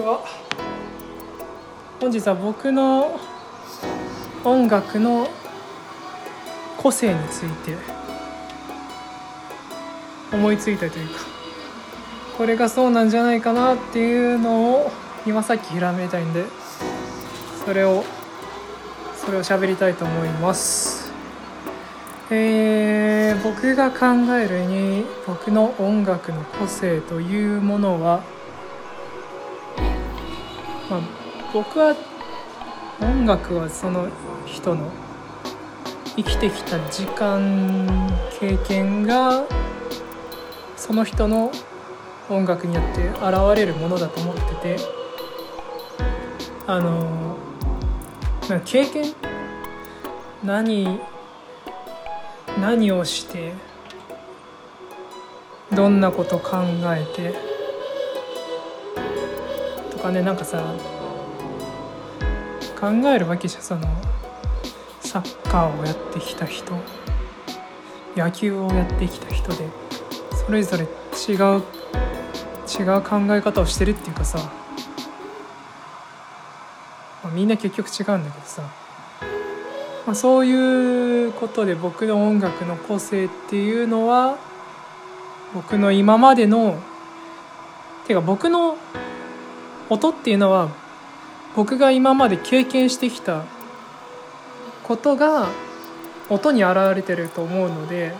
は、本日は本日は僕の音楽の個性について。思いついたというか。これがそうなんじゃないかなっていうのを今さっきひらめいたいんで。それをそれを喋りたいと思います。えー、僕が考えるに僕の音楽の個性というものは、まあ、僕は音楽はその人の生きてきた時間経験がその人の音楽によって現れるものだと思っててあの経験？何何をしてどんなこと考えてとかねなんかさ考えるわけじゃそのサッカーをやってきた人。野球をやってきた人で。それぞれ違う違う考え方をしてるっていうかさ、まあ、みんな結局違うんだけどさ。まあ、そういうことで僕の音楽の個性っていうのは僕の今までのてか僕の音っていうのは僕が今まで経験してきたことが音に現れてると思うので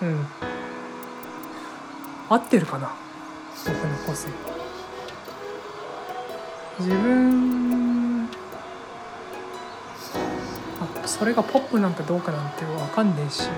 うん。合ってるかな？僕の個性。自分あそれがポップなんかどうかなんて分かんねえし。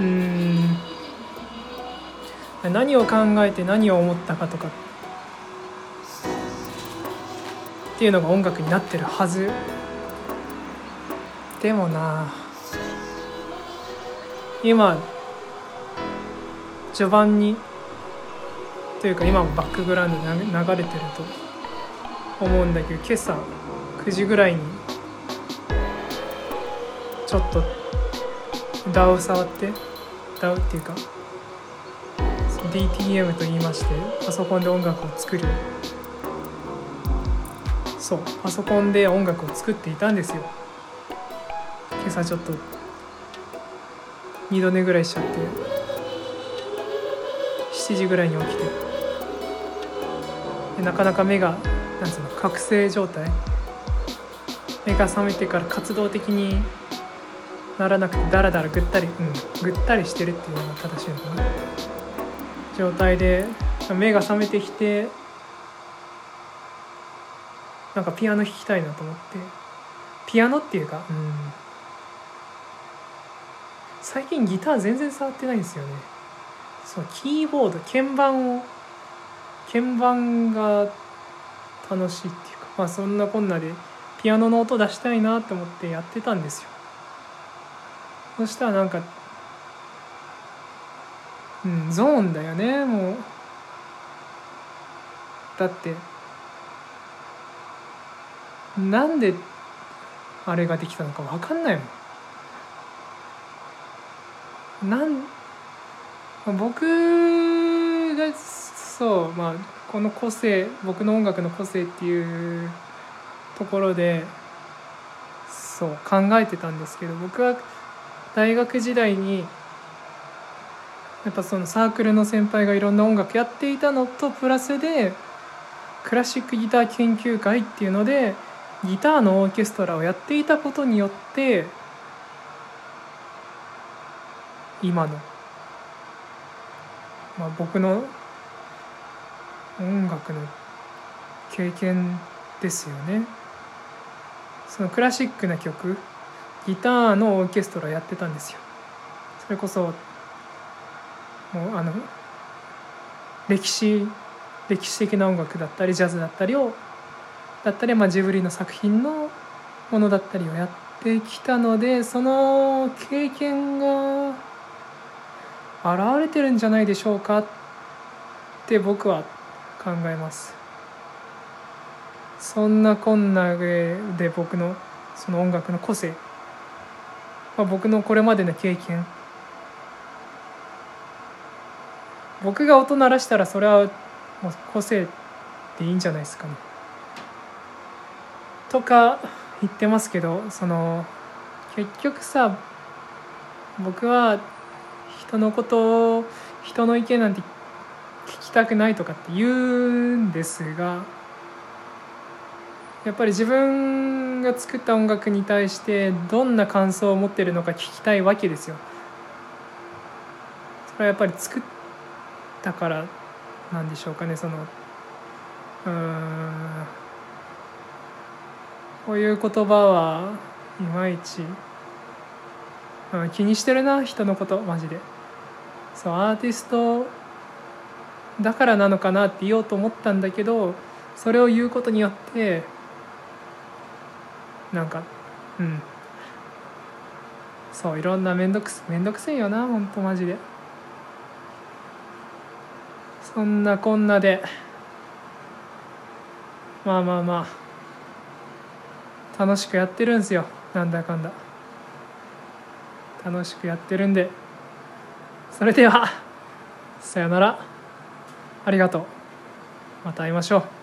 うん。何を考えて何を思ったかとか。っていうのが音楽になってるはず。でもな。今序盤にというか今もバックグラウンドに流れてると思うんだけど今朝9時ぐらいにちょっと DAW を触って DAW っていうか DTM と言いましてパソコンで音楽を作る。そうパソコンで音楽を作っていたんですよ。今朝ちょっと二度寝ぐらいしちゃって。7時ぐらいに起きて。でなかなか目がなんつうの覚醒状態。目が覚めてから活動的にならなくてだらだらぐったり、うん、ぐったりしてるっていうのが正しいのかな。状態で目が覚めてきてなんかピアノ弾きたいなと思って。ピアノっていうか、うん、最近ギター全然触ってないんですよね。そうキーボード鍵盤を鍵盤が楽しいっていうかまあそんなこんなでピアノの音出したいなって思ってやってたんですよ。そしたらなんかうんゾーンだよねもう。だってなんであれができたのか分かんないもん。なん僕がそうまあこの個性僕の音楽の個性っていうところでそう考えてたんですけど僕は大学時代にやっぱそのサークルの先輩がいろんな音楽やっていたのとプラスでクラシックギター研究会っていうのでギターのオーケストラをやっていたことによって今の、まあ、僕の音楽の経験ですよね。そのクラシックな曲ギターのオーケストラやってたんですよそれこそもうあの歴史歴史的な音楽だったりジャズだったりをだったり、まあ、ジブリの作品のものだったりをやってきたのでその経験が現れてるんじゃないでしょうかって僕は考えます。そんなこんなで僕のその音楽の個性、まあ、僕のこれまでの経験僕が音鳴らしたらそれはもう個性でいいんじゃないですかね。とか言ってますけどその結局さ僕は人のことを人の意見なんて聞きたくないとかって言うんですがやっぱり自分が作った音楽に対してどんな感想を持ってるのか聞きたいわけですよ。それはやっぱり作ったからなんでしょうかねそのうん。こういう言葉はいまいち、うん、気にしてるな人のことマジで。そうアーティストだからなのかなって言おうと思ったんだけどそれを言うことによってなんかうん。そういろんな面倒く面倒くせえよなほんとマジで。そんなこんなで。まあまあまあ。楽しくやってるんですよ。なんだかんだ。楽しくやってるんで。それではさよなら。ありがとう。また会いましょう。